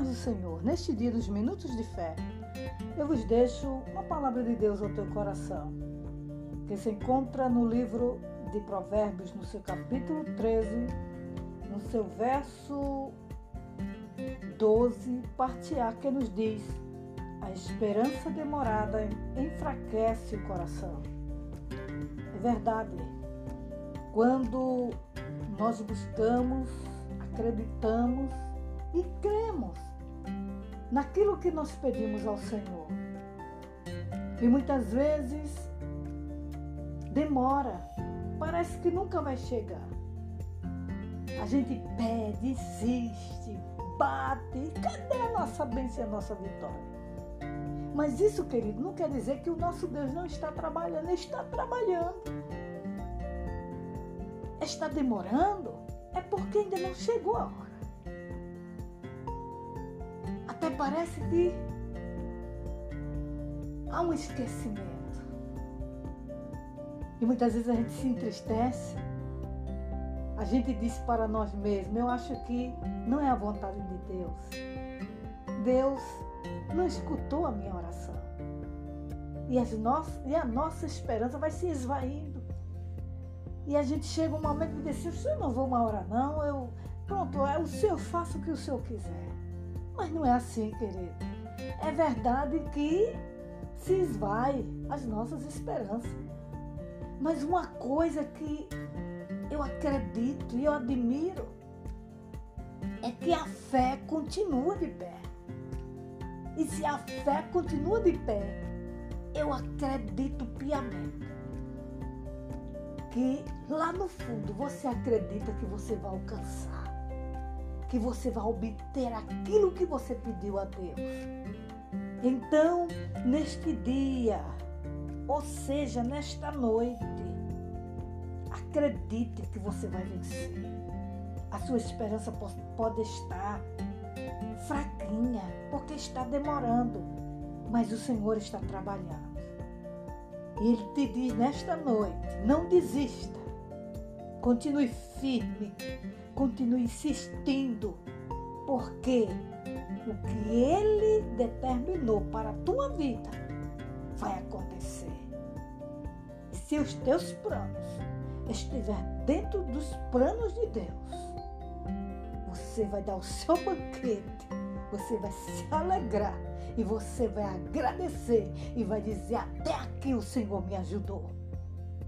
paz do Senhor, neste dia dos minutos de fé, eu vos deixo uma palavra de Deus ao teu coração, que se encontra no livro de Provérbios, no seu capítulo 13, no seu verso 12, parte A, que nos diz: A esperança demorada enfraquece o coração. É verdade. Quando nós buscamos, acreditamos e cremos naquilo que nós pedimos ao Senhor. E muitas vezes demora, parece que nunca vai chegar. A gente pede, insiste, bate, cadê a nossa bênção e a nossa vitória? Mas isso, querido, não quer dizer que o nosso Deus não está trabalhando, ele está trabalhando. Está demorando, é porque ainda não chegou a hora parece que há um esquecimento. E muitas vezes a gente se entristece. A gente diz para nós mesmos: eu acho que não é a vontade de Deus. Deus não escutou a minha oração. E, as nossas, e a nossa esperança vai se esvaindo. E a gente chega um momento de dizer: eu não vou uma hora, não. Eu, pronto, é o Senhor, faça o que o Senhor quiser. Mas não é assim, querido. É verdade que se esvai as nossas esperanças. Mas uma coisa que eu acredito e eu admiro é que a fé continua de pé. E se a fé continua de pé, eu acredito piamente que lá no fundo você acredita que você vai alcançar que você vai obter aquilo que você pediu a Deus. Então, neste dia, ou seja, nesta noite, acredite que você vai vencer. A sua esperança pode estar fraquinha, porque está demorando, mas o Senhor está trabalhando. E Ele te diz nesta noite: não desista, continue firme, continue insistindo, porque o que Ele determinou para a tua vida vai acontecer. E se os teus planos estiver dentro dos planos de Deus, você vai dar o seu banquete, você vai se alegrar e você vai agradecer e vai dizer: Até aqui o Senhor me ajudou.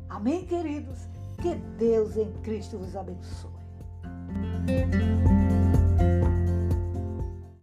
Amém, queridos? Que Deus em Cristo vos abençoe.